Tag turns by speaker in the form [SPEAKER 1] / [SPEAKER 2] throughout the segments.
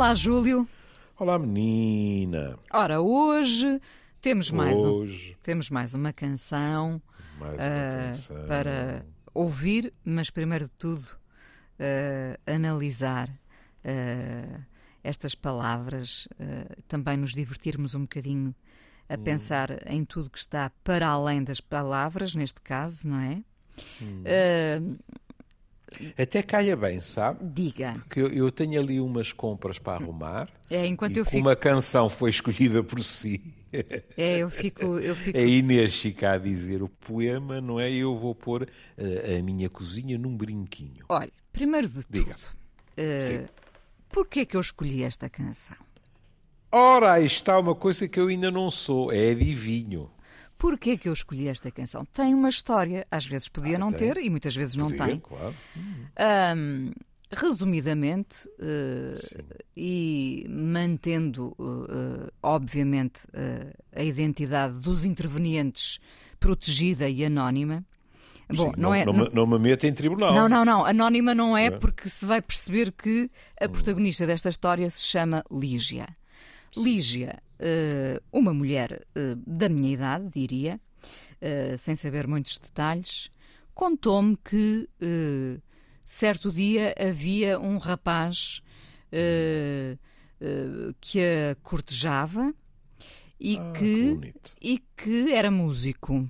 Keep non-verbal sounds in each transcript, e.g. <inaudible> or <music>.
[SPEAKER 1] Olá, Júlio.
[SPEAKER 2] Olá, menina.
[SPEAKER 1] Ora, hoje temos mais, um-
[SPEAKER 2] Hoje,
[SPEAKER 1] temos mais uma canção
[SPEAKER 2] mais uma
[SPEAKER 1] ah,
[SPEAKER 2] canção.
[SPEAKER 1] para ouvir, mas primeiro de tudo ah, analisar ah, estas palavras, também nos divertirmos um bocadinho a
[SPEAKER 2] Hum.
[SPEAKER 1] pensar em tudo que está para além das palavras, neste caso, não é?
[SPEAKER 2] Hum. Até calha bem, sabe?
[SPEAKER 1] diga,
[SPEAKER 2] Porque eu, eu tenho ali umas compras para arrumar.
[SPEAKER 1] é, enquanto eu fico,
[SPEAKER 2] a canção foi escolhida por si,
[SPEAKER 1] é, eu fico, eu fico
[SPEAKER 2] a Inês fica a dizer o poema, não é? Eu vou pôr eh, a minha cozinha num brinquinho.
[SPEAKER 1] Olha, primeiro de
[SPEAKER 2] Diga.
[SPEAKER 1] tudo, eh,
[SPEAKER 2] Sim.
[SPEAKER 1] porquê que eu escolhi esta canção?
[SPEAKER 2] Ora, aí está uma coisa que eu ainda não sou, é adivinho.
[SPEAKER 1] Porquê que eu escolhi esta canção? Tem uma história, às vezes podia
[SPEAKER 2] Ah,
[SPEAKER 1] não
[SPEAKER 2] tem?
[SPEAKER 1] ter e muitas vezes não
[SPEAKER 2] Podia,
[SPEAKER 1] tem.
[SPEAKER 2] Claro.
[SPEAKER 1] Ahm, resumidamente, eh, e mantendo, eh, obviamente, eh, a identidade dos intervenientes protegida e anónima. Bom,
[SPEAKER 2] Sim,
[SPEAKER 1] não, é.
[SPEAKER 2] não, me, não me meta em tribunal.
[SPEAKER 1] Não, não, não. Anónima não é porque se vai perceber que a protagonista desta história se chama Lígia. Lígia, uma mulher eh, da minha idade, diria, eh, sem saber muitos detalhes, contou-me que eh, certo dia havia um rapaz eh, eh, que a cortejava e
[SPEAKER 2] Ah, que
[SPEAKER 1] que e que era músico.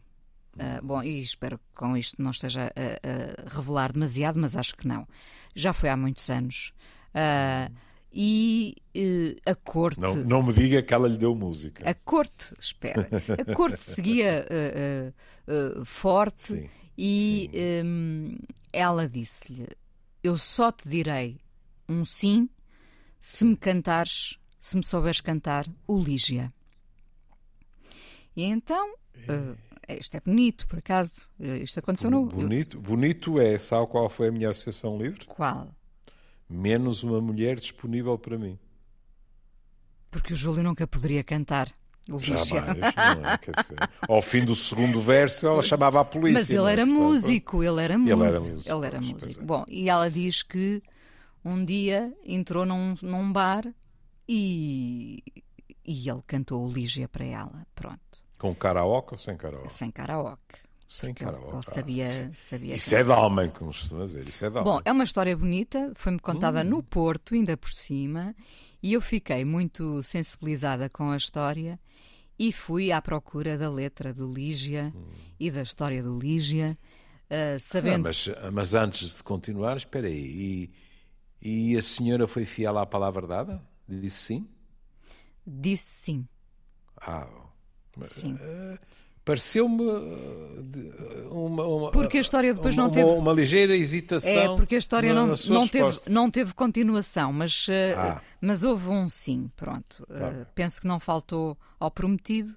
[SPEAKER 1] Ah, bom, e espero que com isto não esteja a, a revelar demasiado, mas acho que não. Já foi há muitos anos. Ah, e eh, a corte.
[SPEAKER 2] Não, não me diga que ela lhe deu música.
[SPEAKER 1] A corte, espera, a corte seguia ah, <laughs> ah, forte
[SPEAKER 2] Sim,
[SPEAKER 1] e hum, ela disse-lhe: Eu só te direi um sim se me cantares, se me souberes cantar o Lígia. E então, ah, isto é bonito, por acaso, isto aconteceu no.
[SPEAKER 2] Bonito, bonito é, sabe qual foi a minha associação livre?
[SPEAKER 1] Qual?
[SPEAKER 2] Menos uma mulher disponível para mim.
[SPEAKER 1] Porque o Júlio nunca poderia cantar o.
[SPEAKER 2] Jamais, não é? Quer dizer, ao fim do segundo verso, ela chamava a polícia.
[SPEAKER 1] Mas ele
[SPEAKER 2] é?
[SPEAKER 1] era
[SPEAKER 2] Portanto,
[SPEAKER 1] músico, ele era
[SPEAKER 2] Ele
[SPEAKER 1] músico.
[SPEAKER 2] era músico,
[SPEAKER 1] Ele era músico.
[SPEAKER 2] é.
[SPEAKER 1] Bom, e ela diz que um dia entrou num, num bar e, e ele cantou o Lígia para ela. Pronto,
[SPEAKER 2] Com karaoke ou sem karaoke?
[SPEAKER 1] sem karaoke.
[SPEAKER 2] Sem karaoke.
[SPEAKER 1] ele
[SPEAKER 2] ah,
[SPEAKER 1] sabia,
[SPEAKER 2] isso-
[SPEAKER 1] sabia
[SPEAKER 2] Isso
[SPEAKER 1] cantar.
[SPEAKER 2] é de homem, como costuma dizer. Isso é de homem.
[SPEAKER 1] Bom, é uma história bonita, foi-me contada
[SPEAKER 2] Hum.
[SPEAKER 1] no Porto, ainda por cima, e eu fiquei muito sensibilizada com a história e fui à procura da letra do Lígia e da história do Lígia, ah,
[SPEAKER 2] Ah,
[SPEAKER 1] sabendo
[SPEAKER 2] mas, mas antes de continuar, espera aí. E, e a senhora foi fiel à palavra dada? Disse sim?
[SPEAKER 1] disse sim.
[SPEAKER 2] Ah,
[SPEAKER 1] sim.
[SPEAKER 2] uh, de- uma, uma-
[SPEAKER 1] Porque a história depois
[SPEAKER 2] uma,
[SPEAKER 1] não teve-
[SPEAKER 2] Uma, ligeira hesitação.
[SPEAKER 1] É, porque a história
[SPEAKER 2] na-
[SPEAKER 1] não,
[SPEAKER 2] na
[SPEAKER 1] não, teve, não teve continuação, mas, eh,
[SPEAKER 2] Ah.
[SPEAKER 1] mas houve um sim, pronto. Eh,
[SPEAKER 2] bem.
[SPEAKER 1] penso que não faltou ao prometido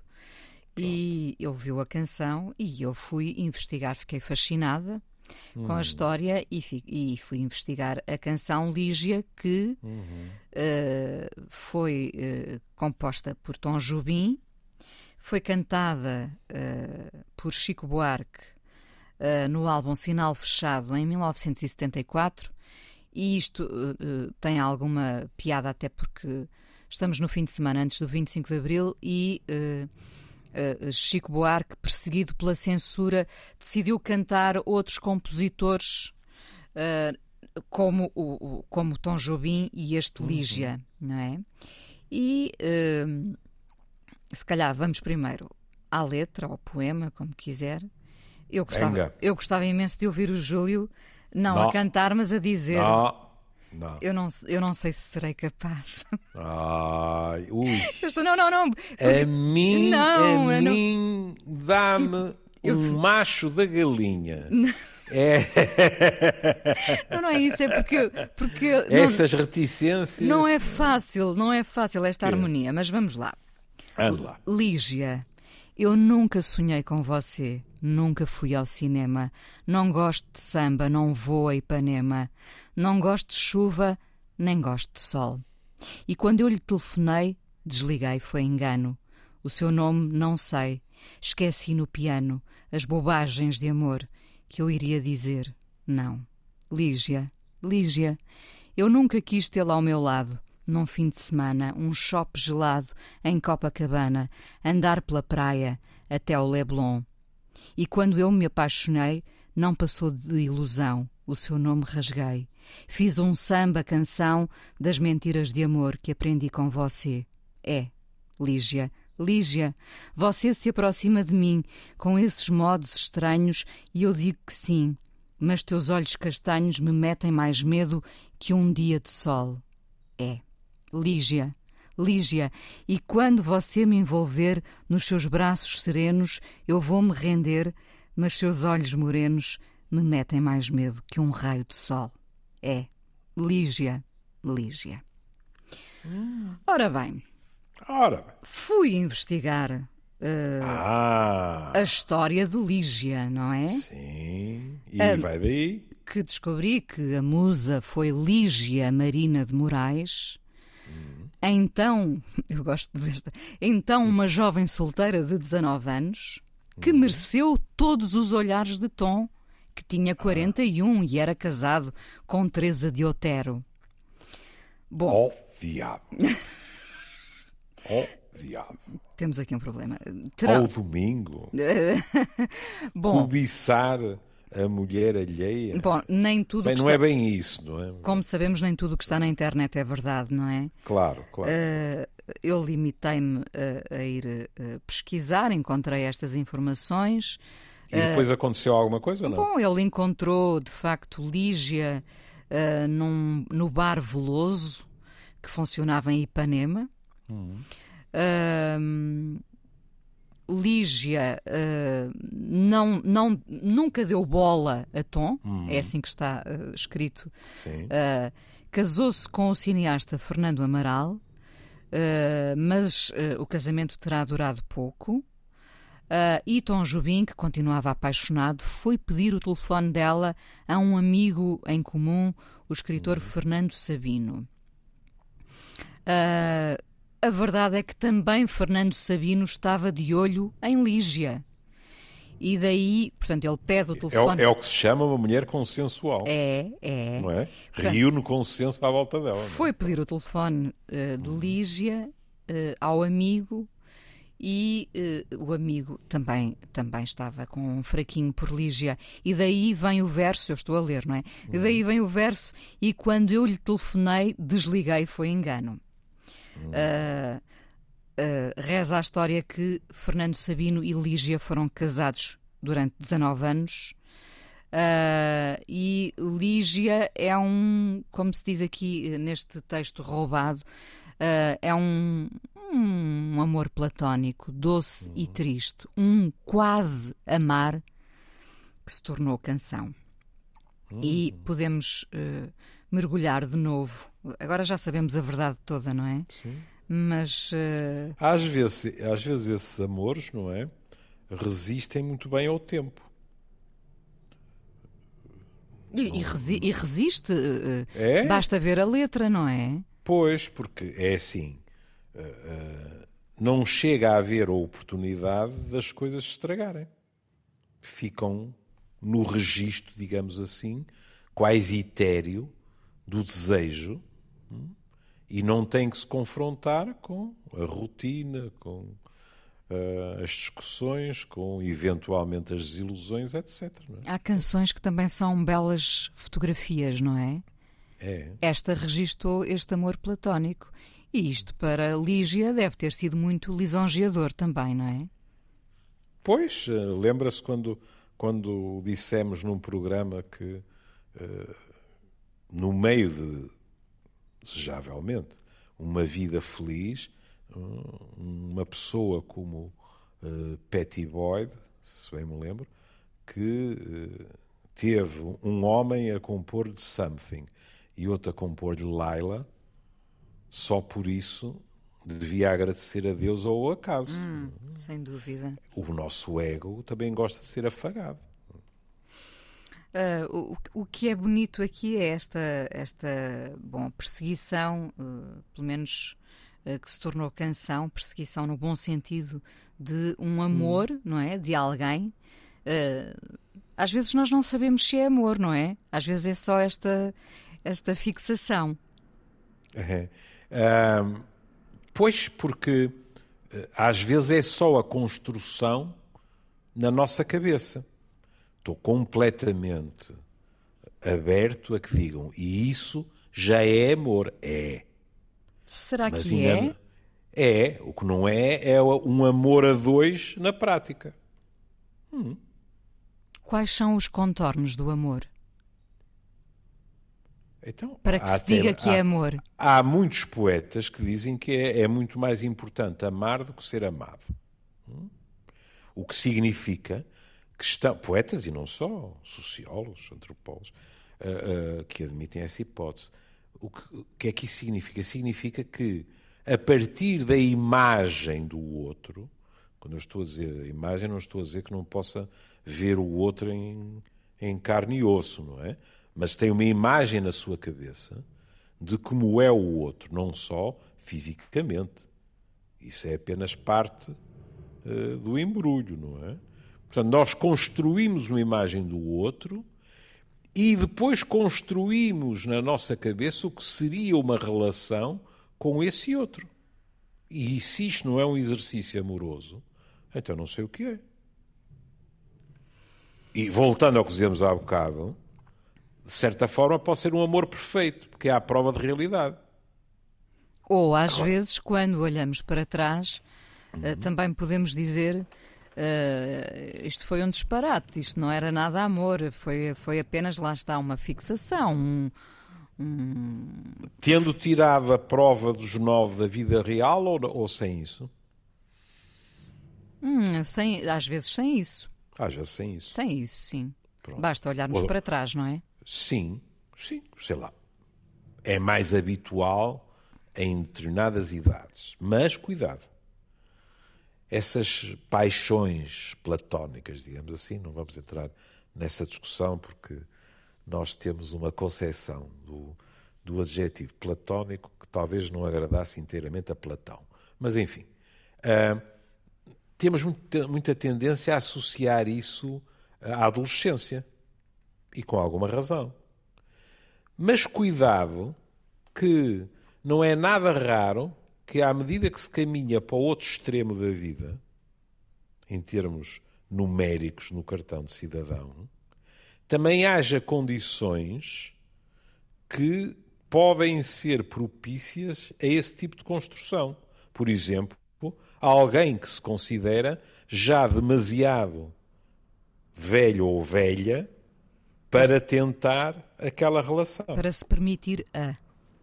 [SPEAKER 1] e ele ouviu a canção e eu fui investigar, fiquei fascinada com
[SPEAKER 2] Hum.
[SPEAKER 1] a história e, fi- e fui investigar a canção Lígia, que
[SPEAKER 2] Uhum.
[SPEAKER 1] eh, foi eh, composta por Tom Jobim, foi cantada eh, por Chico Buarque eh, no álbum Sinal Fechado em 1974 e isto eh, tem alguma piada até porque estamos no fim de semana antes do 25 de Abril e Chico Buarque, perseguido pela censura, decidiu cantar outros compositores como o, como Tom Jobim e este Lígia, não é? E eh, se calhar vamos primeiro à letra, ao poema, como quiser. Eu gostava,
[SPEAKER 2] Venga.
[SPEAKER 1] eu gostava imenso de ouvir o Júlio, não, a
[SPEAKER 2] Não.
[SPEAKER 1] cantar, mas a dizer.
[SPEAKER 2] Não, não.
[SPEAKER 1] Eu não, eu não sei se serei capaz.
[SPEAKER 2] Ai, ui. <laughs>
[SPEAKER 1] Eu estou, não, não, não.
[SPEAKER 2] A mim,
[SPEAKER 1] Não,
[SPEAKER 2] a
[SPEAKER 1] eu não-
[SPEAKER 2] mim dá-me <laughs> um macho da galinha. <laughs> É,
[SPEAKER 1] Não, não é isso, é porque, porque não,
[SPEAKER 2] essas reticências.
[SPEAKER 1] não é fácil, não é fácil esta harmonia, mas vamos lá. Lígia, eu nunca sonhei com você, nunca fui ao cinema, não gosto de samba, não vou a Ipanema, não gosto de chuva, nem gosto de sol. E quando eu lhe telefonei, desliguei, foi engano. O seu nome não sei, esqueci no piano as bobagens de amor que eu iria dizer. Não. Lígia, Lígia, eu nunca quis tê-la ao meu lado, num fim de semana, um shopping gelado em Copacabana, andar pela praia até ao Leblon. E quando eu me apaixonei, não passou de ilusão, o seu nome rasguei. Fiz um samba canção das mentiras de amor que aprendi com você. É, Lígia, Lígia, você se aproxima de mim com esses modos estranhos e eu digo que sim, mas teus olhos castanhos me metem mais medo que um dia de sol. É, Lígia, Lígia, e quando você me envolver nos seus braços serenos, eu vou me render, mas seus olhos morenos me metem mais medo que um raio de sol. É, Lígia, Lígia. Hum. Ora bem,
[SPEAKER 2] Ora.
[SPEAKER 1] fui investigar uh,
[SPEAKER 2] Ah.
[SPEAKER 1] a história de Lígia, não é?
[SPEAKER 2] Sim. E
[SPEAKER 1] Ah.
[SPEAKER 2] vai daí?
[SPEAKER 1] Que descobri que a musa foi Lígia Marina de Moraes. Então, <laughs> eu gosto desta. Então, uma jovem solteira de 19 anos que mereceu todos os olhares de Tom, que tinha 41 e era casado com Teresa de Otero. Bom,
[SPEAKER 2] Ó diabo. Diabo.
[SPEAKER 1] temos aqui um problema. Terá...
[SPEAKER 2] Ao domingo. <laughs>
[SPEAKER 1] Bom,
[SPEAKER 2] Cobiçar a mulher alheia.
[SPEAKER 1] bom, nem tudo
[SPEAKER 2] Bem, não
[SPEAKER 1] está...
[SPEAKER 2] é bem isso, não é?
[SPEAKER 1] Como sabemos, nem tudo o que está na internet é verdade, não é?
[SPEAKER 2] Claro, claro.
[SPEAKER 1] Eh, eu limitei-me a, a ir eh, pesquisar, encontrei estas informações.
[SPEAKER 2] e depois aconteceu alguma coisa ou não?
[SPEAKER 1] eh, Bom, ele encontrou de facto Lígia eh, num, no bar Veloso, que funcionava em Ipanema. Ahm, Lígia eh, não, não, nunca deu bola a Tom, é assim que está eh, escrito. Uh, Casou-se com o cineasta Fernando Amaral, uh, mas uh, o casamento terá durado pouco. Uh, e Tom Jobim, que continuava apaixonado, foi pedir o telefone dela a um amigo em comum, o escritor Fernando Sabino. Uh, a verdade é que também Fernando Sabino estava de olho em Lígia. E daí, portanto, ele pede o
[SPEAKER 2] É,
[SPEAKER 1] telefone.
[SPEAKER 2] é o que se chama uma mulher consensual.
[SPEAKER 1] É, é.
[SPEAKER 2] Não é? Reúne consenso à volta dela. não é?
[SPEAKER 1] Foi pedir o telefone eh, de Lígia eh, ao amigo e eh, o amigo também, também estava com um fraquinho por Lígia. E daí vem o verso, eu estou a ler, não é? E daí vem o verso, e quando eu lhe telefonei, desliguei, foi engano. Ah, ah, reza a história que Fernando Sabino e Lígia foram casados durante 19 anos. Ah, e Lígia é um, como se diz aqui neste texto roubado, ah, é um, um amor platónico, doce e triste, um quase amar que se tornou canção. E podemos eh, mergulhar de novo. Agora já sabemos a verdade toda, não é?
[SPEAKER 2] Sim.
[SPEAKER 1] Mas eh,
[SPEAKER 2] Às vezes, às vezes esses amores, não é? Resistem muito bem ao tempo.
[SPEAKER 1] e, e resi- e resiste. eh,
[SPEAKER 2] É?
[SPEAKER 1] Basta ver a letra, não é?
[SPEAKER 2] Pois, porque é assim. eh, eh, não chega a haver a oportunidade das coisas se estragarem. Ficam no registro, digamos assim, quase etéreo do desejo hum, e não têm que se confrontar com a rotina, com eh, as discussões, com eventualmente as desilusões, etc. é?
[SPEAKER 1] Há canções que também são belas fotografias, não é?
[SPEAKER 2] É.
[SPEAKER 1] Esta registou este amor platónico. E isto para Lígia deve ter sido muito lisonjeador também, não é?
[SPEAKER 2] Pois, eh, lembra-se quando, quando dissemos num programa que, eh, no meio de, desejavelmente, uma vida feliz, uma pessoa como eh, Patty Boyd, se bem me lembro, que eh, teve um homem a compor de Something e outro a compor de Laila, só por isso devia agradecer a Deus ou ao acaso.
[SPEAKER 1] Sem dúvida.
[SPEAKER 2] O nosso ego também gosta de ser afagado.
[SPEAKER 1] Ah, o, o que é bonito aqui é esta, esta bom, perseguição, ah, pelo menos ah, que se tornou canção, perseguição no bom sentido de um amor, não é? De alguém. Às vezes nós não sabemos se é amor, não é? Às vezes é só esta, esta fixação.
[SPEAKER 2] É. Uh, pois, porque uh, às vezes é só a construção na nossa cabeça. Estou completamente aberto a que digam, e isso já é amor. É.
[SPEAKER 1] Será Mas que é?
[SPEAKER 2] É. O que não é, é um amor a dois na prática. Hum.
[SPEAKER 1] Quais são os contornos do amor?
[SPEAKER 2] Então,
[SPEAKER 1] para que se diga que é há, é amor.
[SPEAKER 2] Há muitos poetas que dizem que é, é, muito mais importante amar do que ser amado. Hum? O que significa que estão. Poetas e não só, sociólogos, antropólogos, uh, uh, que admitem essa hipótese. O que, o que é que isso significa? Significa que, a partir da imagem do outro, quando eu estou a dizer imagem, não estou a dizer que não possa ver o outro em, em carne e osso, não é? mas tem uma imagem na sua cabeça de como é o outro, não só fisicamente. Isso é apenas parte uh, do embrulho, não é? Portanto, nós construímos uma imagem do outro e depois construímos na nossa cabeça o que seria uma relação com esse outro. E se isto não é um exercício amoroso, então não sei o que é. E voltando ao que dizemos há bocado, de certa forma, pode ser um amor perfeito, porque é a prova de realidade.
[SPEAKER 1] Ou, às claro. vezes, quando olhamos para trás, uhum. também podemos dizer uh, isto foi um disparate, isto não era nada amor, foi, foi apenas, lá está, uma fixação, um, um...
[SPEAKER 2] Tendo tirado a prova dos nove da vida real ou, ou sem isso?
[SPEAKER 1] Hum, sem, às vezes sem isso.
[SPEAKER 2] Às vezes sem isso.
[SPEAKER 1] Sem isso, sim. Pronto. Basta olharmos ou... para trás, não é?
[SPEAKER 2] Sim, sim, sei lá. É mais habitual em determinadas idades. Mas cuidado. Essas paixões platónicas, digamos assim, não vamos entrar nessa discussão porque nós temos uma concepção do, do adjetivo platónico que talvez não agradasse inteiramente a Platão. Mas, enfim, uh, temos muita, muita tendência a associar isso à adolescência. E com alguma razão. Mas cuidado que não é nada raro que, à medida que se caminha para o outro extremo da vida, em termos numéricos no cartão de cidadão, também haja condições que podem ser propícias a esse tipo de construção. Por exemplo, alguém que se considera já demasiado velho ou velha para tentar aquela relação.
[SPEAKER 1] Para se permitir a.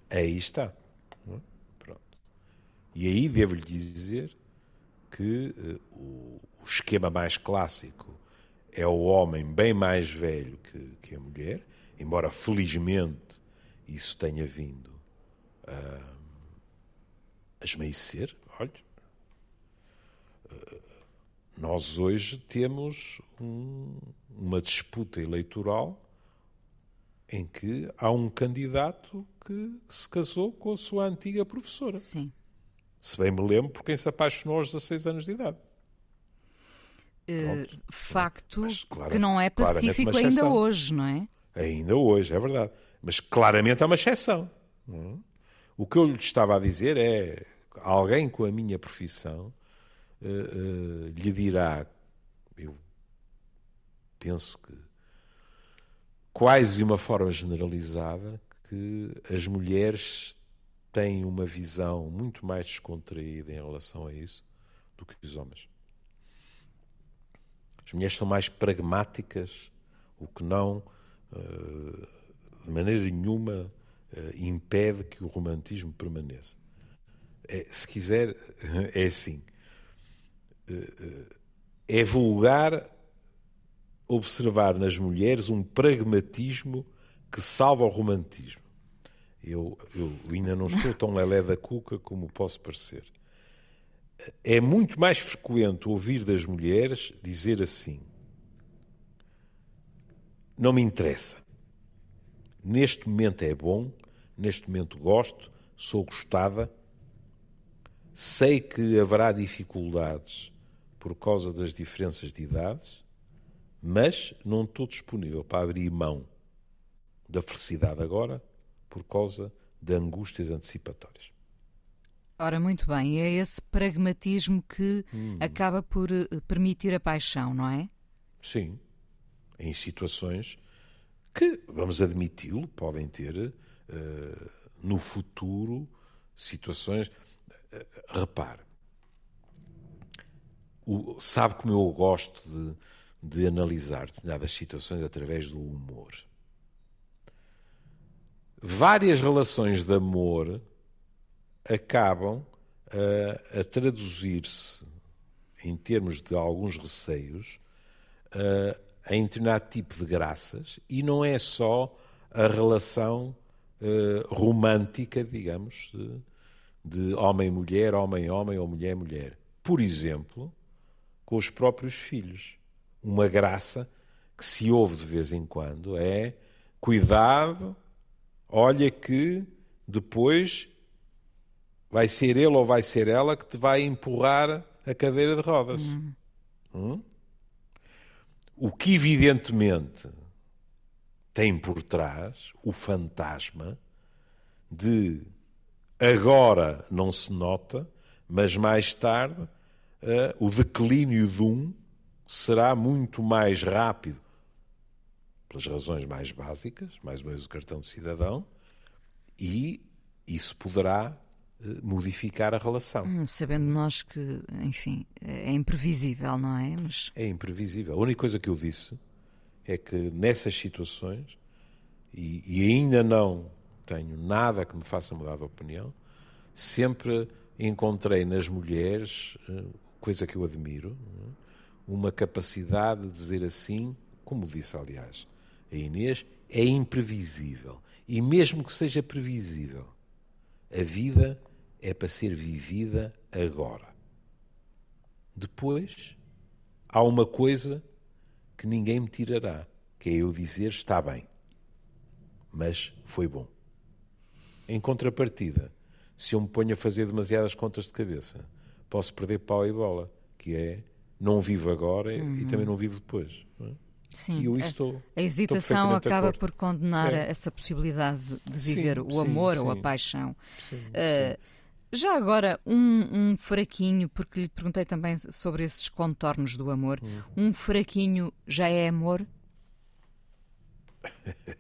[SPEAKER 2] Aí está. E aí devo-lhe dizer que uh, o, o, esquema mais clássico é o homem bem mais velho que, que a mulher, embora felizmente isso tenha vindo uh, a esmaecer. Olha, uh, nós hoje temos um, uma disputa eleitoral em que há um candidato que se casou com a sua antiga professora.
[SPEAKER 1] Sim.
[SPEAKER 2] Se bem me lembro, por quem se apaixonou aos 16 anos de idade.
[SPEAKER 1] Uh, facto Mas, que não é pacífico ainda hoje, não é?
[SPEAKER 2] Ainda hoje, é verdade. Mas claramente é uma exceção. É? O que eu lhe estava a dizer é alguém com a minha profissão uh, uh, lhe dirá, eu penso que quase de uma forma generalizada, que as mulheres têm uma visão muito mais descontraída em relação a isso do que os homens. As mulheres são mais pragmáticas, o que não, eh, de maneira nenhuma, eh, impede que o romantismo permaneça. É, se quiser, <laughs> é assim. Eh, é vulgar observar nas mulheres um pragmatismo que salva o romantismo. Eu, eu ainda não estou tão lelé da cuca como posso parecer. É muito mais frequente ouvir das mulheres dizer assim: Não me interessa. Neste momento é bom, neste momento gosto, sou gostada. Sei que haverá dificuldades por causa das diferenças de idades, mas não estou disponível para abrir mão da felicidade agora por causa de angústias antecipatórias.
[SPEAKER 1] Ora, muito bem, é esse pragmatismo que hum. acaba por eh, permitir a paixão, não é?
[SPEAKER 2] Sim. Em situações que, vamos admiti-lo, podem ter uh, no futuro situações. Uh, repare, o, sabe como eu gosto de, de analisar determinadas situações através do humor. Várias relações de amor acabam a, a traduzir-se, em termos de alguns receios, a, em determinado tipo de graças, e não é só a relação uh, romântica, digamos, de, de homem-mulher, homem-homem ou mulher-mulher. Por exemplo, com os próprios filhos. Uma graça que se ouve de vez em quando é cuidado, olha que depois vai ser ele ou vai ser ela que te vai empurrar a cadeira de rodas. Uhum. Hum? O que evidentemente tem por trás o fantasma de agora não se nota, mas mais tarde uh, o declínio de um será muito mais rápido, pelas razões mais básicas, mais ou menos o cartão de cidadão, e isso poderá eh, modificar a relação.
[SPEAKER 1] Hum, sabendo nós que, enfim, é imprevisível, não é?
[SPEAKER 2] Mas... É imprevisível. A única coisa que eu disse é que nessas situações, e, e ainda não tenho nada que me faça mudar de opinião, sempre encontrei nas mulheres, eh, coisa que eu admiro, eh, uma capacidade de dizer assim, como disse aliás a Inês, é imprevisível. E mesmo que seja previsível, a vida é para ser vivida agora. Depois, há uma coisa que ninguém me tirará, que é eu dizer está bem, mas foi bom. Em contrapartida, se eu me ponho a fazer demasiadas contas de cabeça, posso perder pau e bola, que é não vivo agora uhum. e também não vivo depois. Não é?
[SPEAKER 1] Sim, e eu a, estou, a hesitação acaba por condenar é. essa possibilidade de viver sim, o amor sim, ou a paixão. Sim, uh, já agora, um, um, fraquinho, porque lhe perguntei também sobre esses contornos do amor. Uhum. Um fraquinho já é amor? <laughs>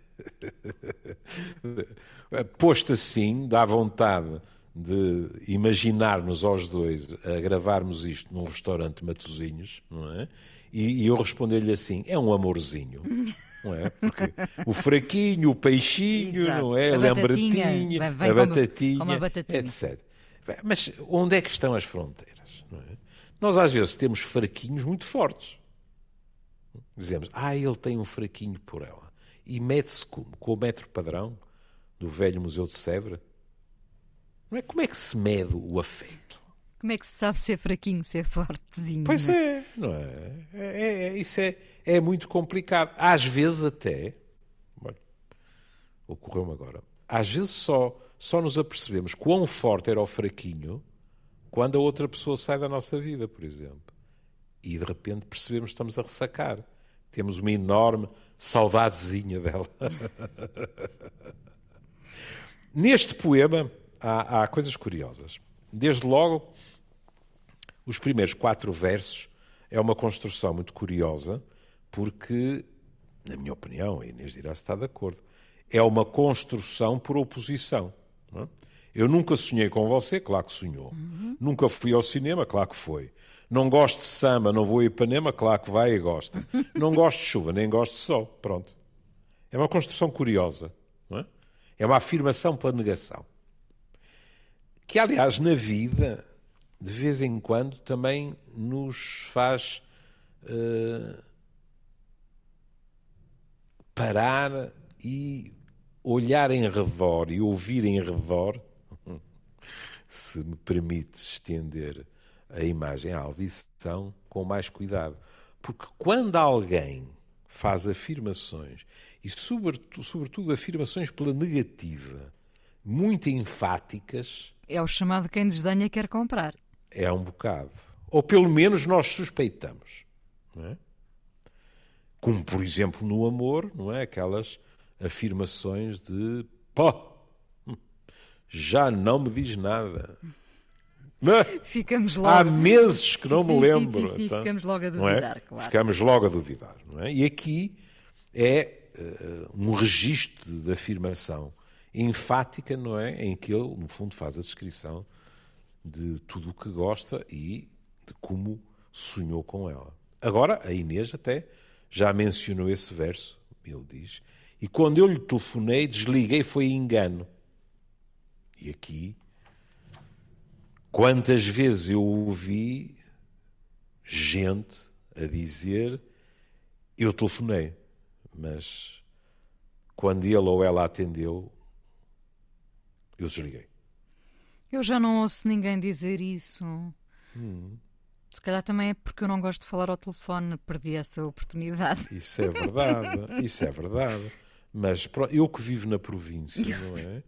[SPEAKER 2] Posto assim, dá vontade de imaginar-nos aos dois a gravarmos isto num restaurante Matozinhos, não é? E, e eu responder-lhe assim: é um amorzinho. <laughs> Não é? Porque o fraquinho, o peixinho, Exato. não é? A, lembretinha, a batatinha, como, como a batatinha, etc. Mas onde é que estão as fronteiras? É? Nós às vezes temos fraquinhos muito fortes. Dizemos, ah, ele tem um fraquinho por ela. E mede-se como? Com o metro padrão do velho Museu de Sèvres? Não é? Como é que se mede o afeto?
[SPEAKER 1] Como é que se sabe ser fraquinho, ser fortezinho?
[SPEAKER 2] Pois
[SPEAKER 1] não
[SPEAKER 2] é, é não é? é, é, é isso é, é muito complicado. Às vezes até, ocorreu-me agora, às vezes só só nos apercebemos quão forte era o fraquinho quando a outra pessoa sai da nossa vida, por exemplo. E de repente percebemos que estamos a ressacar. Temos uma enorme saudadezinha dela. <laughs> Neste poema há, há, coisas curiosas. Desde logo, os primeiros quatro versos é uma construção muito curiosa, porque, na minha opinião, a Inês dirá se está de acordo, é uma construção por oposição. É? Eu nunca sonhei com você, claro que sonhou. Uhum. Nunca fui ao cinema, claro que foi. Não gosto de samba, não vou a Ipanema, claro que vai e gosta. <laughs> Não gosto de chuva, nem gosto de sol. Pronto. É uma construção curiosa. É? é? uma afirmação pela negação. Que, aliás, na vida, de vez em quando, também nos faz uh, parar e olhar em redor e ouvir em redor, <laughs> se me permite estender a imagem à audição com mais cuidado. Porque quando alguém faz afirmações, e sobretudo, sobretudo afirmações pela negativa, muito enfáticas.
[SPEAKER 1] É o chamado quem desdenha quer comprar.
[SPEAKER 2] É um bocado. Ou pelo menos nós suspeitamos. É? Como, por exemplo, no amor, não é? Aquelas afirmações de pó, já não me diz nada.
[SPEAKER 1] ficamos logo.
[SPEAKER 2] Há meses que não
[SPEAKER 1] sim,
[SPEAKER 2] me lembro.
[SPEAKER 1] Sim, sim, sim,
[SPEAKER 2] então,
[SPEAKER 1] ficamos logo a
[SPEAKER 2] não
[SPEAKER 1] duvidar,
[SPEAKER 2] é?
[SPEAKER 1] claro.
[SPEAKER 2] Ficamos logo a duvidar. Não é? E aqui é uh, um registro de afirmação enfática, não é? Em que ele, no fundo, faz a descrição de tudo o que gosta e de como sonhou com ela. Agora, a Inês até já mencionou esse verso, ele diz, e quando eu lhe telefonei, desliguei, foi engano. E aqui, quantas vezes eu ouvi gente a dizer, eu telefonei, mas quando ele ou ela atendeu, eu desliguei.
[SPEAKER 1] Eu já não ouço ninguém dizer isso.
[SPEAKER 2] Hum.
[SPEAKER 1] Se calhar também é porque eu não gosto de falar ao telefone, perdi essa oportunidade.
[SPEAKER 2] Isso é verdade, isso é verdade. Mas eu que vivo na província, <laughs> não é?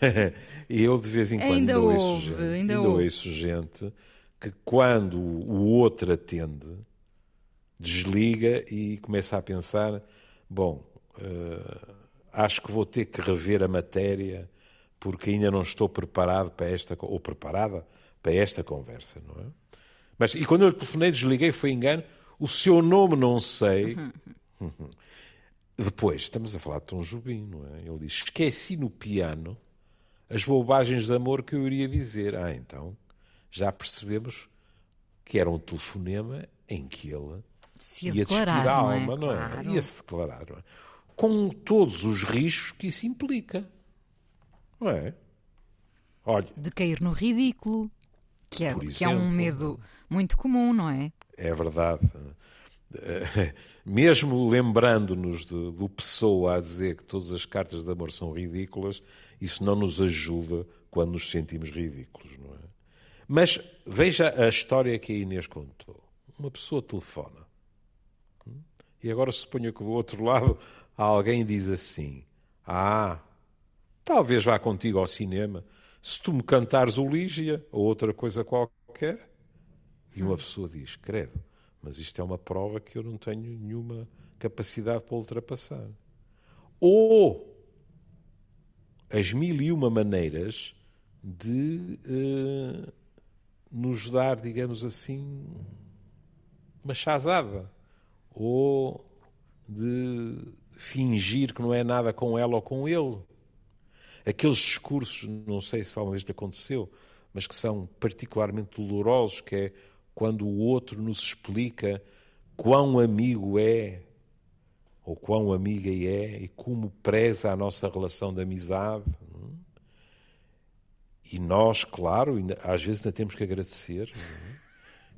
[SPEAKER 2] <laughs> eu de vez em quando ainda, ainda ouço, ouve, gente, ainda, ainda ouço gente que quando o outro atende, desliga e começa a pensar: bom, uh, acho que vou ter que rever a matéria porque ainda não estou preparado para esta ou preparada para esta conversa, não é? Mas e quando eu telefonei, desliguei, foi engano. O seu nome não sei. Depois, estamos a falar de Tom Jobim, não é? Ele diz: Esqueci no piano as bobagens de amor que eu iria dizer. Ah, então já percebemos que era um telefonema em que ele
[SPEAKER 1] se ia, declarar, a alma, não é? Não é?
[SPEAKER 2] Claro. Ia se declarar, não é? Com todos os riscos que isso implica, não é?
[SPEAKER 1] Olha, de cair no ridículo, que é, exemplo, que é um medo muito comum, não é?
[SPEAKER 2] É verdade. <laughs> mesmo lembrando-nos do Pessoa a dizer que todas as cartas de amor são ridículas, isso não nos ajuda quando nos sentimos ridículos, não é? Mas veja a história que a Inês contou. Uma pessoa telefona. E agora suponha que do outro <laughs> lado alguém diz assim: Ah, talvez vá contigo ao cinema. Se tu me cantares o Lígia ou outra coisa qualquer. E uma pessoa diz: Credo, mas isto é uma prova que eu não tenho nenhuma capacidade para ultrapassar. Ou as mil e uma maneiras de uh, nos dar, digamos assim, uma chazada. Ou de fingir que não é nada com ela ou com ele. Aqueles discursos, não sei se alguma vez lhe aconteceu, mas que são particularmente dolorosos, que é quando o outro nos explica quão amigo é ou quão amiga é e como preza a nossa relação de amizade. E nós, claro, ainda, às vezes ainda temos que agradecer.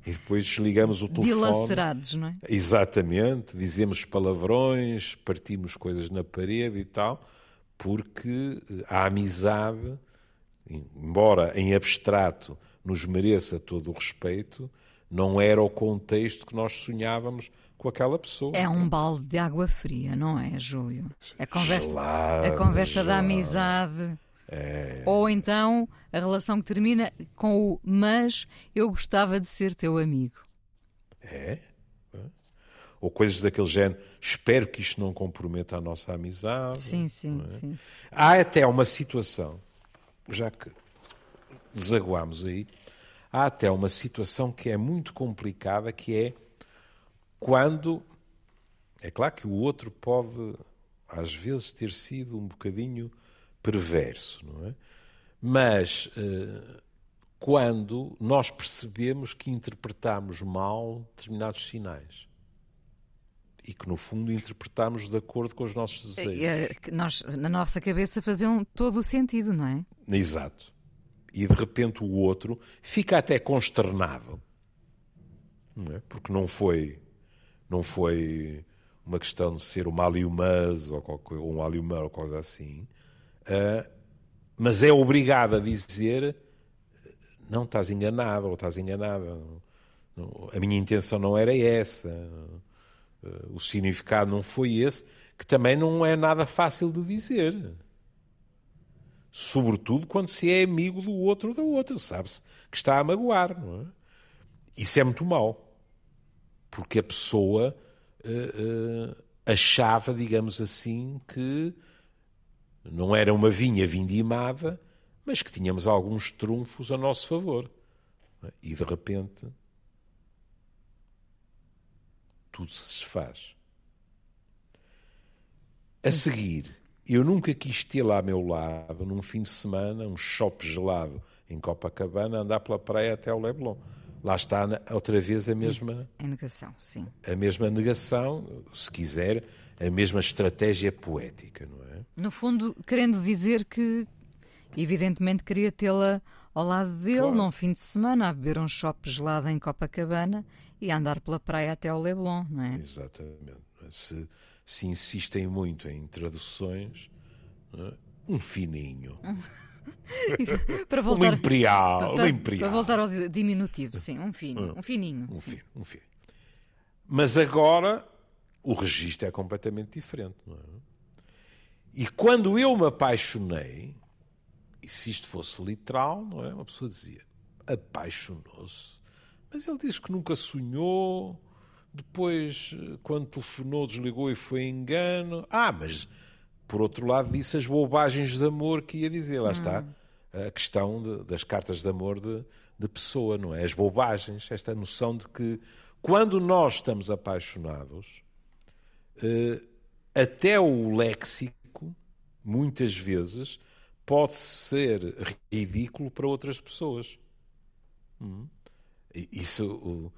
[SPEAKER 2] E depois desligamos o telefone.
[SPEAKER 1] Dilacerados, não é?
[SPEAKER 2] Exatamente. Dizemos palavrões, partimos coisas na parede e tal, porque a amizade, embora em abstrato nos mereça todo o respeito, não era o contexto que nós sonhávamos com aquela pessoa.
[SPEAKER 1] É um balde de água fria, não é, Júlio? A conversa,
[SPEAKER 2] gelada,
[SPEAKER 1] a conversa da amizade.
[SPEAKER 2] É.
[SPEAKER 1] Ou então a relação que termina com o mas eu gostava de ser teu amigo.
[SPEAKER 2] É? Ou coisas daquele género, espero que isto não comprometa a nossa amizade.
[SPEAKER 1] Sim, sim,
[SPEAKER 2] é?
[SPEAKER 1] sim.
[SPEAKER 2] Há até uma situação, já que desaguamos aí, há até uma situação que é muito complicada, que é quando. É claro que o outro pode, às vezes, ter sido um bocadinho perverso, não é? Mas uh, quando nós percebemos que interpretamos mal determinados sinais e que, no fundo, interpretamos de acordo com os nossos desejos.
[SPEAKER 1] É, nós, na nossa cabeça, faziam todo o sentido, não é?
[SPEAKER 2] Exato e de repente o outro fica até consternado, não é? porque não foi, não foi uma questão de ser uma aliumaz ou, qualquer, ou um aliumar ou coisa assim, uh, mas é obrigado a dizer não estás enganado ou estás enganada. A minha intenção não era essa. O significado não foi esse, que também não é nada fácil de dizer sobretudo quando se é amigo do outro ou da outra, sabe-se que está a magoar, não é? Isso é muito mau, porque a pessoa uh, uh, achava, digamos assim, que não era uma vinha vindimada, mas que tínhamos alguns trunfos a nosso favor. é? E de repente tudo se desfaz. A seguir, eu nunca quis ter lá ao meu lado, num fim de semana, um shopping gelado em Copacabana, andar pela praia até ao Leblon. Lá está outra vez a mesma.
[SPEAKER 1] A negação, sim.
[SPEAKER 2] A mesma negação, se quiser, a mesma estratégia poética, não é?
[SPEAKER 1] No fundo, querendo dizer que, evidentemente, queria tê-la ao lado dele claro. num fim de semana, a beber um chopp gelado em Copacabana e a andar pela praia até ao Leblon, não é?
[SPEAKER 2] Exatamente. Se, se insistem muito em traduções, é? um fininho. <laughs> para voltar, uma imperial, para, imperial.
[SPEAKER 1] Para voltar ao diminutivo, sim, um fino, um fininho.
[SPEAKER 2] Um fino, um fino. Mas agora o registro é completamente diferente, não é? E quando eu me apaixonei, e se isto fosse literal, não é? Uma pessoa dizia, apaixonou-se. Mas ele disse que nunca sonhou, depois, quando telefonou, desligou e foi engano. Ah, mas por outro lado, disse as bobagens de amor que ia dizer. Lá hum. está a questão de, das cartas de amor de, de pessoa, não é? As bobagens, esta noção de que quando nós estamos apaixonados, eh, até o léxico, muitas vezes, pode ser ridículo para outras pessoas. Hum. Isso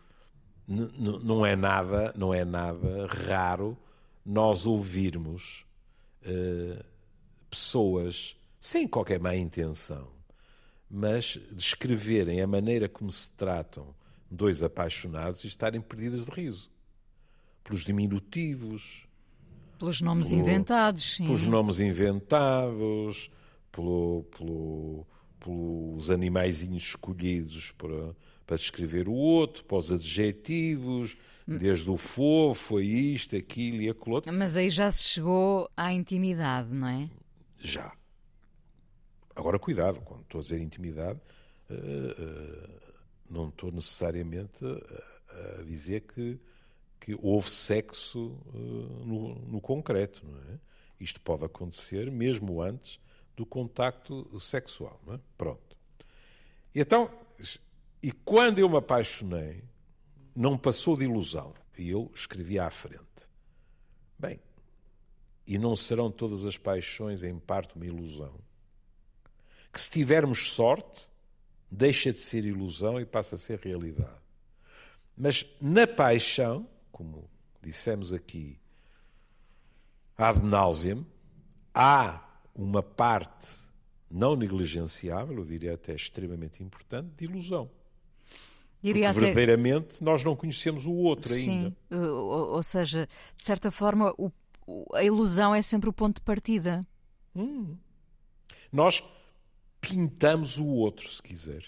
[SPEAKER 2] não é nada, não é nada raro nós ouvirmos uh, pessoas sem qualquer má intenção, mas descreverem a maneira como se tratam dois apaixonados e estarem perdidas de riso. Pelos diminutivos.
[SPEAKER 1] Pelos nomes pelo, inventados, sim.
[SPEAKER 2] Pelos nomes inventados, pelo, pelo, pelos animaizinhos escolhidos para, para descrever o outro, para os adjetivos, desde o fofo, a isto, aquilo e aquilo outro.
[SPEAKER 1] Mas aí já se chegou à intimidade, não é?
[SPEAKER 2] Já. Agora, cuidado, quando estou a dizer intimidade, uh, uh, não estou necessariamente a, dizer que, que houve sexo uh, no, no, concreto, não é? Isto pode acontecer mesmo antes do contacto sexual, é? Pronto. E então, e quando eu me apaixonei, não passou de ilusão. E eu escrevi à frente. Bem, e não serão todas as paixões em parte uma ilusão? Que se tivermos sorte, deixa de ser ilusão e passa a ser realidade. Mas na paixão, como dissemos aqui, ad nauseam, há uma parte não negligenciável, eu diria até extremamente importante, de ilusão. Diria Porque verdadeiramente nós não conhecemos o outro ainda.
[SPEAKER 1] Sim, ou, ou seja, de certa forma, o, a ilusão é sempre o ponto de partida.
[SPEAKER 2] Hum. Nós pintamos o outro, se quiser.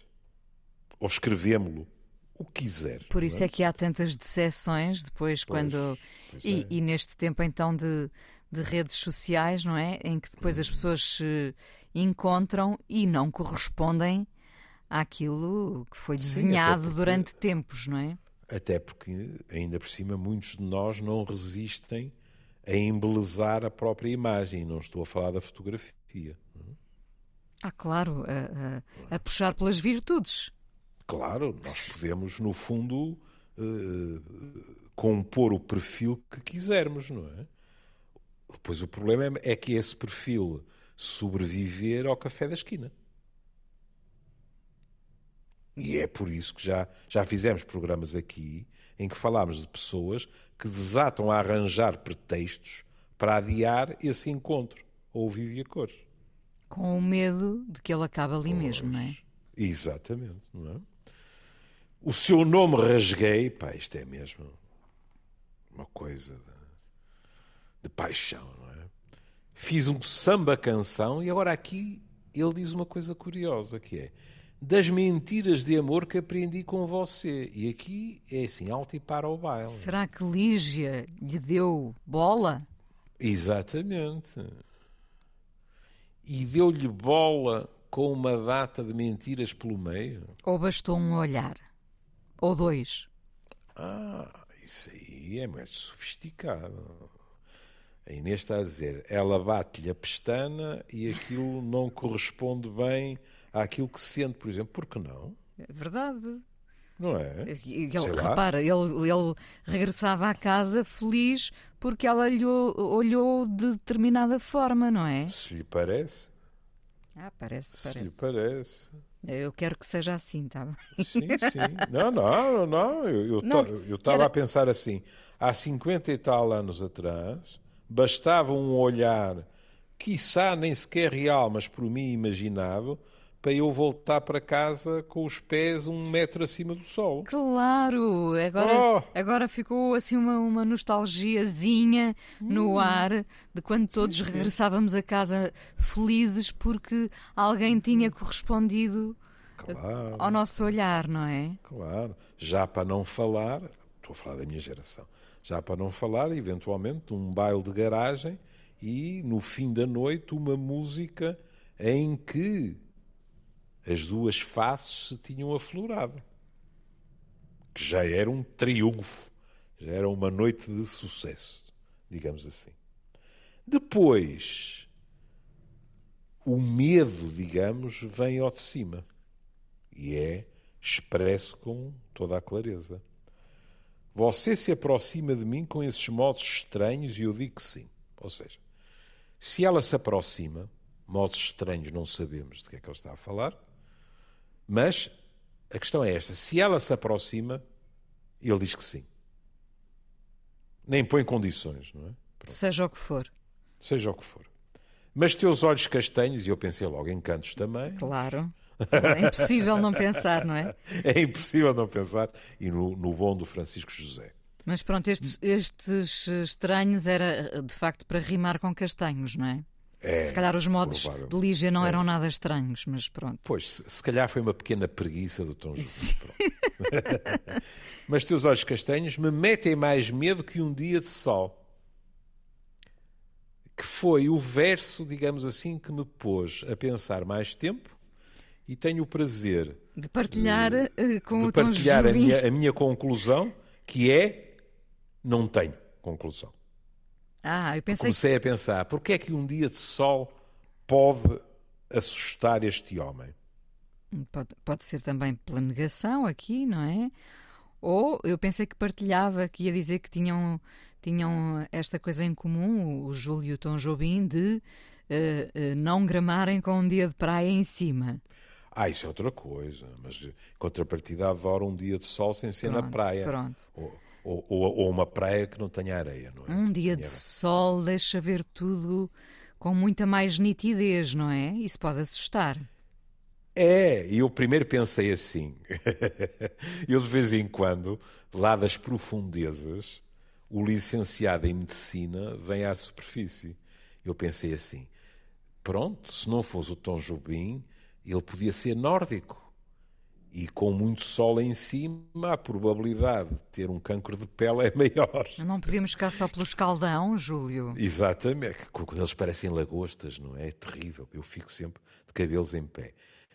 [SPEAKER 2] Ou escrevemos-lo. O que quiser.
[SPEAKER 1] Por isso é? é? que há tantas decepções depois, pois, quando. E, é. e, neste tempo então de, de redes sociais, não é? Em que depois as pessoas se encontram e não correspondem àquilo que foi desenhado Sim, porque, durante tempos, não é?
[SPEAKER 2] Até porque, ainda por cima, muitos de nós não resistem a embelezar a própria imagem. Não estou a falar da fotografia.
[SPEAKER 1] Ah, claro, a, a, a puxar pelas virtudes.
[SPEAKER 2] Claro, nós podemos, no fundo, uh, compor o perfil que quisermos, não é? Depois o problema é, é que esse perfil sobreviver ao café da esquina. E é por isso que já, já fizemos programas aqui em que falámos de pessoas que desatam a arranjar pretextos para adiar esse encontro ou vive a cores.
[SPEAKER 1] Com o medo de que ele acabe ali pois, mesmo, não é?
[SPEAKER 2] Exatamente, não é? O seu nome rasguei, pá, isto é mesmo uma coisa de, de paixão, não é? Fiz um samba canção e agora aqui ele diz uma coisa curiosa que é das mentiras de amor que aprendi com você. E aqui é assim, alto e para o baile.
[SPEAKER 1] Será que Lígia lhe deu bola?
[SPEAKER 2] Exatamente. E deu-lhe bola com uma data de mentiras pelo meio?
[SPEAKER 1] Ou bastou um olhar? Ou dois?
[SPEAKER 2] Ah, isso aí é mais sofisticado. A Inês está a dizer, ela bate-lhe a pestana e aquilo não corresponde bem àquilo que sente, por exemplo. Por que não?
[SPEAKER 1] É verdade.
[SPEAKER 2] Não é?
[SPEAKER 1] Ele, repara, ele, ele regressava à casa feliz porque ela lhe olhou de determinada forma, não é?
[SPEAKER 2] Se lhe parece.
[SPEAKER 1] Ah, parece,
[SPEAKER 2] Se
[SPEAKER 1] parece.
[SPEAKER 2] lhe parece.
[SPEAKER 1] Eu quero que seja assim, tá bem?
[SPEAKER 2] Sim, sim. Não, não, não. Eu estava
[SPEAKER 1] era...
[SPEAKER 2] a pensar assim. Há 50 e tal anos atrás, bastava um olhar, quiçá nem sequer real, mas por mim imaginado, para eu voltar para casa com os pés um metro acima do sol.
[SPEAKER 1] Claro! Agora, oh. agora ficou assim uma, uma nostalgiazinha hum. no ar de quando todos sim, sim. regressávamos a casa felizes porque alguém tinha correspondido claro. ao nosso olhar, não é?
[SPEAKER 2] Claro. Já para não falar, estou a falar da minha geração, já para não falar, eventualmente, um baile de garagem e, no fim da noite, uma música em que as duas faces se tinham aflorado. Que já era um triunfo, já era uma noite de sucesso, digamos assim. Depois, o medo, digamos, vem ao de cima e é expresso com toda a clareza. Você se aproxima de mim com esses modos estranhos e eu digo que sim. Ou seja, se ela se aproxima, modos estranhos não sabemos de que é que ela está a falar, mas a questão é esta: se ela se aproxima, ele diz que sim. Nem põe condições, não é?
[SPEAKER 1] Pronto. Seja o que for.
[SPEAKER 2] Seja o que for. Mas teus olhos castanhos, e eu pensei logo em cantos também.
[SPEAKER 1] Claro. É impossível não pensar, não é?
[SPEAKER 2] É impossível não pensar. E no, no bom do Francisco José.
[SPEAKER 1] Mas pronto, estes, estes estranhos era de facto para rimar com castanhos, não é?
[SPEAKER 2] É,
[SPEAKER 1] se calhar os modos de Lígia não é. eram nada estranhos, mas pronto.
[SPEAKER 2] Pois, se, se calhar foi uma pequena preguiça do Tom Jobim. <laughs> mas teus olhos castanhos me metem mais medo que um dia de sol. Que foi o verso, digamos assim, que me pôs a pensar mais tempo e tenho o prazer
[SPEAKER 1] de partilhar de, eh, com
[SPEAKER 2] de
[SPEAKER 1] o
[SPEAKER 2] partilhar
[SPEAKER 1] a
[SPEAKER 2] minha, a minha conclusão, que é não tenho conclusão.
[SPEAKER 1] Ah, eu pensei...
[SPEAKER 2] Comecei a pensar, porquê é que um dia de sol pode assustar este homem?
[SPEAKER 1] Pode, pode ser também pela negação aqui, não é? Ou eu pensei que partilhava, que ia dizer que tinham, tinham esta coisa em comum, o Júlio e o Tom Jobim, de uh, uh, não gramarem com um dia de praia em cima.
[SPEAKER 2] Ah, isso é outra coisa, mas contrapartida adoro um dia de sol sem ser
[SPEAKER 1] pronto,
[SPEAKER 2] na praia.
[SPEAKER 1] Pronto.
[SPEAKER 2] Ou, ou, ou, uma praia que não tenha areia, não é?
[SPEAKER 1] Um dia de sol deixa ver tudo com muita mais nitidez, não é? Isso pode assustar.
[SPEAKER 2] É, e eu primeiro pensei assim. <laughs> eu de vez em quando, lá das profundezas, o licenciado em medicina vem à superfície. Eu pensei assim: pronto, se não fosse o Tom Jobim, ele podia ser nórdico. E com muito sol em cima, a probabilidade de ter um cancro de pele é maior. <laughs>
[SPEAKER 1] Não podíamos ficar só pelo escaldão, Júlio.
[SPEAKER 2] Exatamente. Quando eles parecem lagostas, não é? É terrível. Eu fico sempre de cabelos em pé.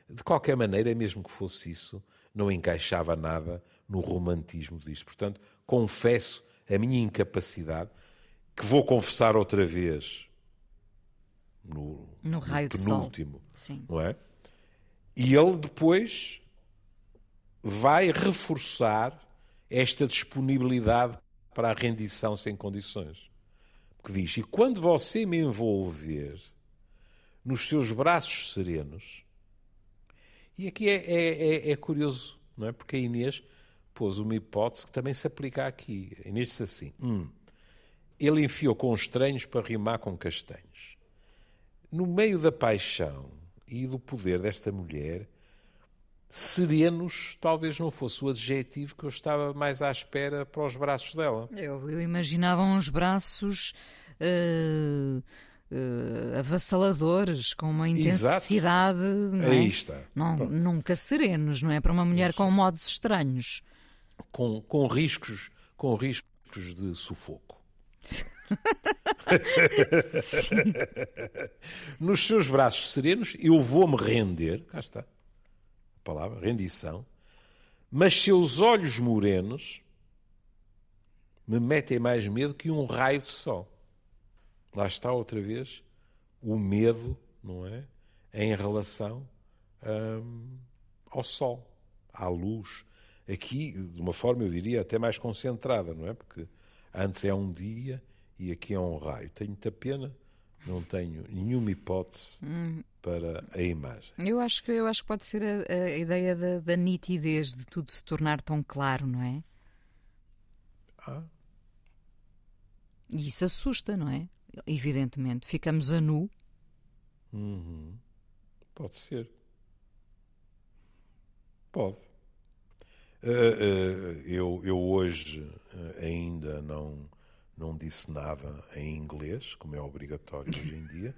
[SPEAKER 2] De qualquer maneira, mesmo que fosse isso, não encaixava nada no romantismo disto. Portanto, confesso a minha incapacidade, que vou confessar outra vez no,
[SPEAKER 1] no raio
[SPEAKER 2] no penúltimo, não é? E ele depois vai reforçar esta disponibilidade para a rendição sem condições. Porque diz: E quando você me envolver nos seus braços serenos. E aqui é, é, é, é curioso, não é? Porque a Inês pôs uma hipótese que também se aplica aqui. A Inês disse assim: hum, ele enfiou com estranhos para rimar com castanhos. No meio da paixão e do poder desta mulher, serenos talvez não fosse o adjetivo que eu estava mais à espera para os braços dela.
[SPEAKER 1] Eu, eu imaginava uns braços uh, uh, avassaladores, com uma intensidade. Não é?
[SPEAKER 2] Aí está.
[SPEAKER 1] Não, nunca serenos, não é? Para uma mulher com modos estranhos.
[SPEAKER 2] Com, com riscos com riscos de sufoco. <laughs> Nos seus braços serenos, eu vou-me render. Cá está palavra, rendição, mas seus olhos morenos me metem mais medo que um raio de sol. Lá está outra vez o medo, não é? Em relação hum, ao sol. à luz. Aqui, de uma forma, eu diria, até mais concentrada, não é? Porque antes é um dia e aqui é um raio. Tenho muita pena, não tenho nenhuma hipótese hum. para a imagem.
[SPEAKER 1] Eu acho que, eu acho que pode ser a, a ideia da, da, nitidez, de tudo se tornar tão claro, não é?
[SPEAKER 2] Ah.
[SPEAKER 1] E isso assusta, não é? Evidentemente. Ficamos a nu.
[SPEAKER 2] Uhum. Pode ser. Pode. Uh, uh, eu, eu hoje uh, ainda não, não disse nada em inglês, como é obrigatório hoje em dia.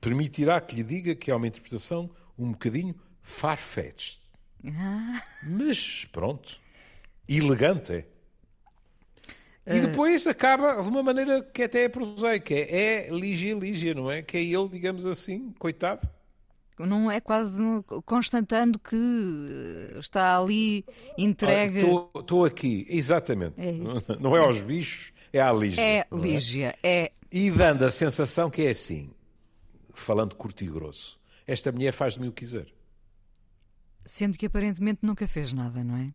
[SPEAKER 2] permitirá que lhe diga que é uma interpretação um bocadinho far-fetched.
[SPEAKER 1] Ah.
[SPEAKER 2] Mas pronto. Elegante é. E depois acaba de uma maneira que até é prosaica. É, é Lígia Lígia, não é? Que é ele, digamos assim, coitado
[SPEAKER 1] não é quase constatando que está ali entregue.
[SPEAKER 2] Estou aqui, exatamente. É <laughs> não é aos bichos, é à Lígia.
[SPEAKER 1] É, é? Lígia, é? é.
[SPEAKER 2] E dando a sensação que é assim, falando curto e grosso, esta mulher faz de mim o que quiser.
[SPEAKER 1] Sendo que aparentemente nunca fez nada, não é?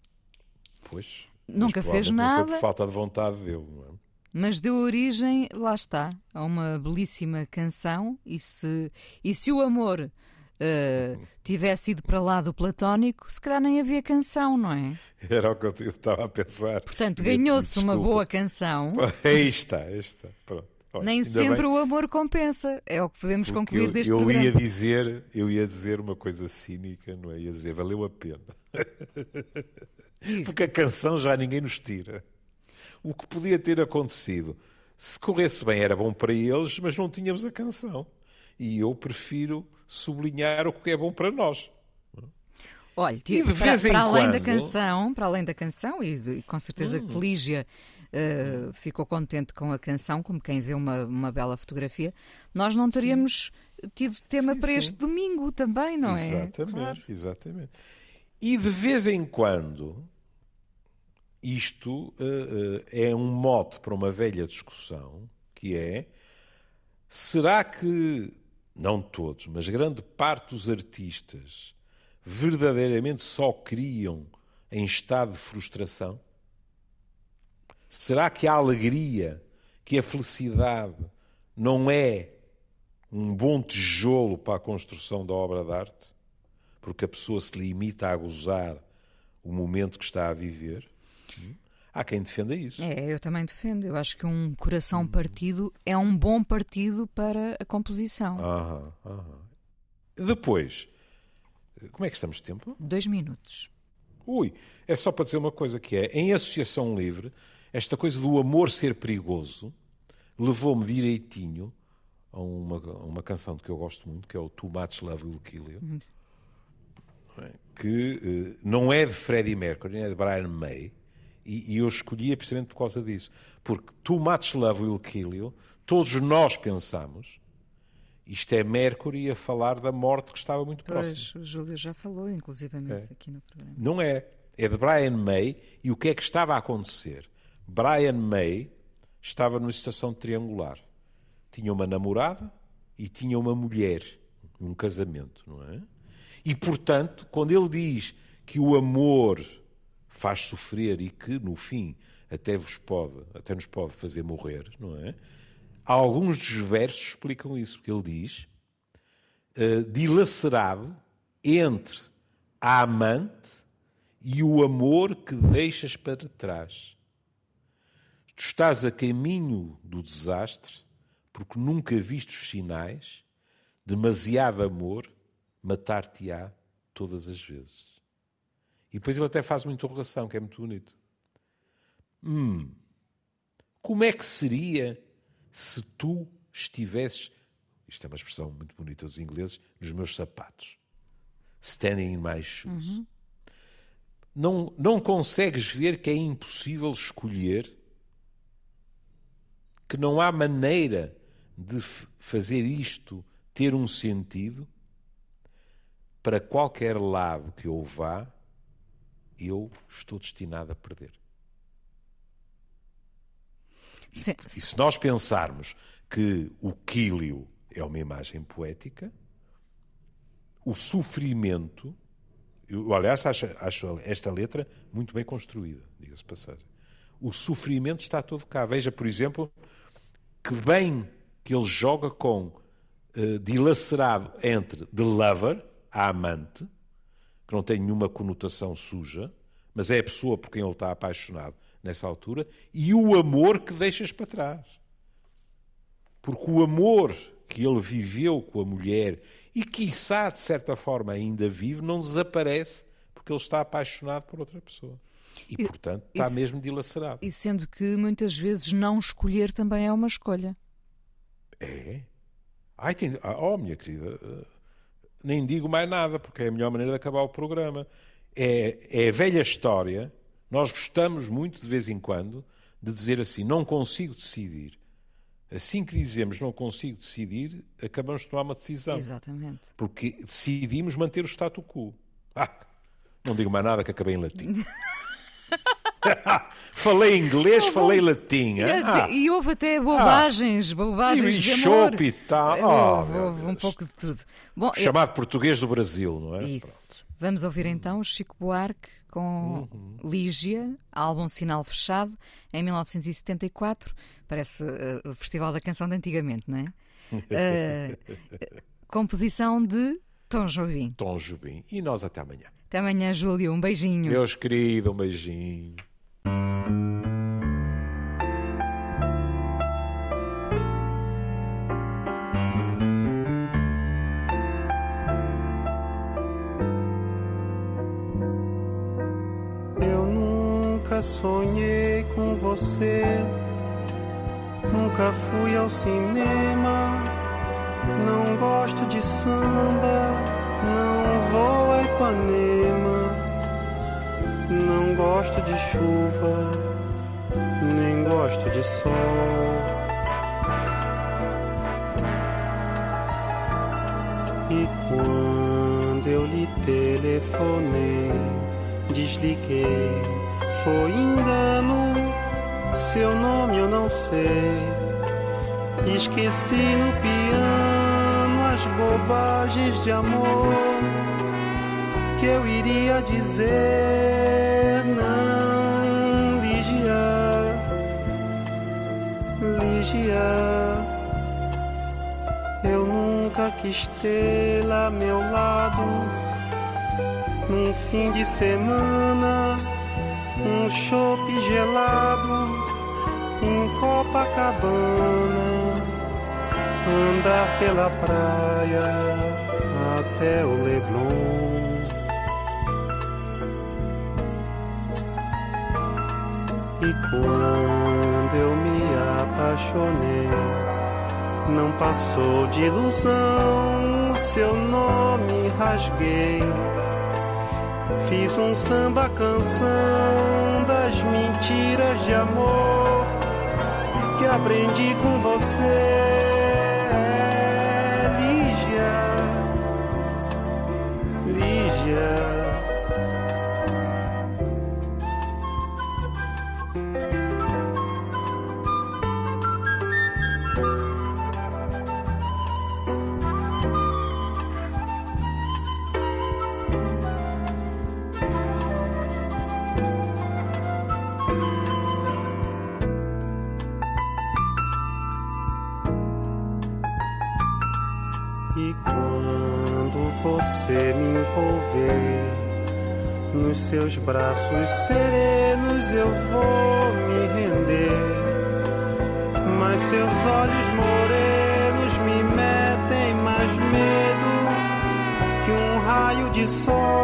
[SPEAKER 2] Pois.
[SPEAKER 1] Nunca fez nada.
[SPEAKER 2] Foi por falta de vontade dele, não é?
[SPEAKER 1] Mas deu origem, lá está, a uma belíssima canção. E se, e se o amor uh, tivesse ido para lá do platónico, se calhar nem havia canção, não é?
[SPEAKER 2] Era o que eu estava a pensar.
[SPEAKER 1] Portanto, ganhou-se uma boa canção. <laughs>
[SPEAKER 2] Aí está, aí está. Pronto.
[SPEAKER 1] Olha, nem sempre bem. o amor compensa, é o que podemos Porque concluir
[SPEAKER 2] eu,
[SPEAKER 1] deste
[SPEAKER 2] eu
[SPEAKER 1] programa.
[SPEAKER 2] Ia dizer, eu ia dizer uma coisa cínica, não é? Ia dizer, valeu a pena. <laughs> Porque a canção já ninguém nos tira. O que podia ter acontecido, se corresse bem, era bom para eles, mas não tínhamos a canção. E eu prefiro sublinhar o que é bom para nós.
[SPEAKER 1] Olha, e de vez para, para além quando... da canção, para além da canção, e, e com certeza hum. que Lígia uh, ficou contente com a canção, como quem vê uma, uma bela fotografia, nós não teríamos sim. tido tema sim, para sim. este domingo também, não
[SPEAKER 2] exatamente,
[SPEAKER 1] é?
[SPEAKER 2] Exatamente, claro. exatamente. E de vez em quando, isto uh, uh, é um mote para uma velha discussão, que é será que não todos, mas grande parte dos artistas verdadeiramente só criam em estado de frustração? Será que a alegria, que a felicidade não é um bom tijolo para a construção da obra de arte? Porque a pessoa se limita a gozar o momento que está a viver? Há quem defenda isso.
[SPEAKER 1] É, eu também defendo. Eu acho que um coração partido é um bom partido para a composição.
[SPEAKER 2] Aham, aham. Depois, como é que estamos de tempo?
[SPEAKER 1] Dois minutos.
[SPEAKER 2] Ui, é só para dizer uma coisa que é, em associação livre, esta coisa do amor ser perigoso levou-me direitinho a uma, a uma canção que eu gosto muito, que é o Too Much Love Will Kill You, uhum. que uh, não é de Freddie Mercury, é de Brian May, e, e, eu escolhi precisamente por causa disso. Porque Too Much Love Will Kill You, todos nós pensamos, isto é Mercury a falar da morte que estava muito próxima.
[SPEAKER 1] Pois, o Júlio já falou, inclusivamente, é. aqui no programa.
[SPEAKER 2] Não é. É de Brian May. E o que é que estava a acontecer? Brian May estava numa situação triangular. Tinha uma namorada e tinha uma mulher, um casamento, não é? E, portanto, quando ele diz que o amor faz sofrer e que, no fim, até, vos pode, até nos pode fazer morrer, não é? Alguns dos versos explicam isso, porque ele diz: uh, dilacerado entre a amante e o amor que deixas para trás. Tu estás a caminho do desastre, porque nunca viste os sinais, demasiado amor matar-te-á todas as vezes. E depois ele até faz uma interrogação, que é muito bonito. Hum, como é que seria se tu estivesses, isto é uma expressão muito bonita dos ingleses, nos meus sapatos? Standing in my shoes. Uhum. Não, não consegues ver que é impossível escolher? Que não há maneira de fazer isto ter um sentido? Para qualquer lado que eu vá, eu estou destinado a perder. E, e se nós pensarmos que o quílio é uma imagem poética, o sofrimento Eu, aliás, acho, acho esta letra muito bem construída, diga-se passagem. O sofrimento está todo cá. Veja, por exemplo, que bem que ele joga com uh, dilacerado entre the lover, a amante, que não tem nenhuma conotação suja, mas é a pessoa por quem ele está apaixonado nessa altura, e o amor que deixas para trás. Porque o amor que ele viveu com a mulher e, quiçá, de certa forma, ainda vive, não desaparece porque ele está apaixonado por outra pessoa. E, e portanto, está isso, mesmo dilacerado.
[SPEAKER 1] E sendo que muitas vezes não escolher também é uma escolha.
[SPEAKER 2] É? Ai, tem... Ah, oh, minha querida, eh, nem digo mais nada, porque é a melhor maneira de acabar o programa. É, é a velha história. Nós gostamos muito, de vez em quando, de dizer assim: não consigo decidir. Assim que dizemos não consigo decidir, acabamos de tomar uma decisão.
[SPEAKER 1] Exatamente.
[SPEAKER 2] Porque decidimos manter o status quo. Ah, não digo mais nada que acabei em latim. <laughs> <laughs> falei inglês, eu falei latim.
[SPEAKER 1] Ah. E houve até bobagens, ah. bobagens
[SPEAKER 2] e
[SPEAKER 1] de amor.
[SPEAKER 2] E tal.
[SPEAKER 1] Oh, houve um pouco de tudo.
[SPEAKER 2] Bom, Chamado eu... português do Brasil, não é?
[SPEAKER 1] Isso. Pronto. Vamos ouvir então Chico Buarque com uhum. Lígia, álbum Sinal Fechado, em 1974. Parece uh, o Festival da Canção de antigamente, não é? Uh, <laughs> composição de Tom Jobim.
[SPEAKER 2] Tom Jobim. E nós até amanhã.
[SPEAKER 1] Até amanhã, Júlio. Um beijinho.
[SPEAKER 2] Meus queridos, um beijinho.
[SPEAKER 3] Sonhei com você. Nunca fui ao cinema. Não gosto de samba. Não vou a Ipanema. Não gosto de chuva. Nem gosto de sol. E quando eu lhe telefonei, desliguei foi engano, seu nome eu não sei. Esqueci no piano as bobagens de amor que eu iria dizer. Ter lá ao meu lado num fim de semana um chopp gelado em Copacabana, andar pela praia até o Leblon. E quando eu me apaixonei, não passou de ilusão, seu nome rasguei Fiz um samba canção das mentiras de amor que aprendi com você. Braços serenos eu vou me render. Mas seus olhos morenos me metem mais medo que um raio de sol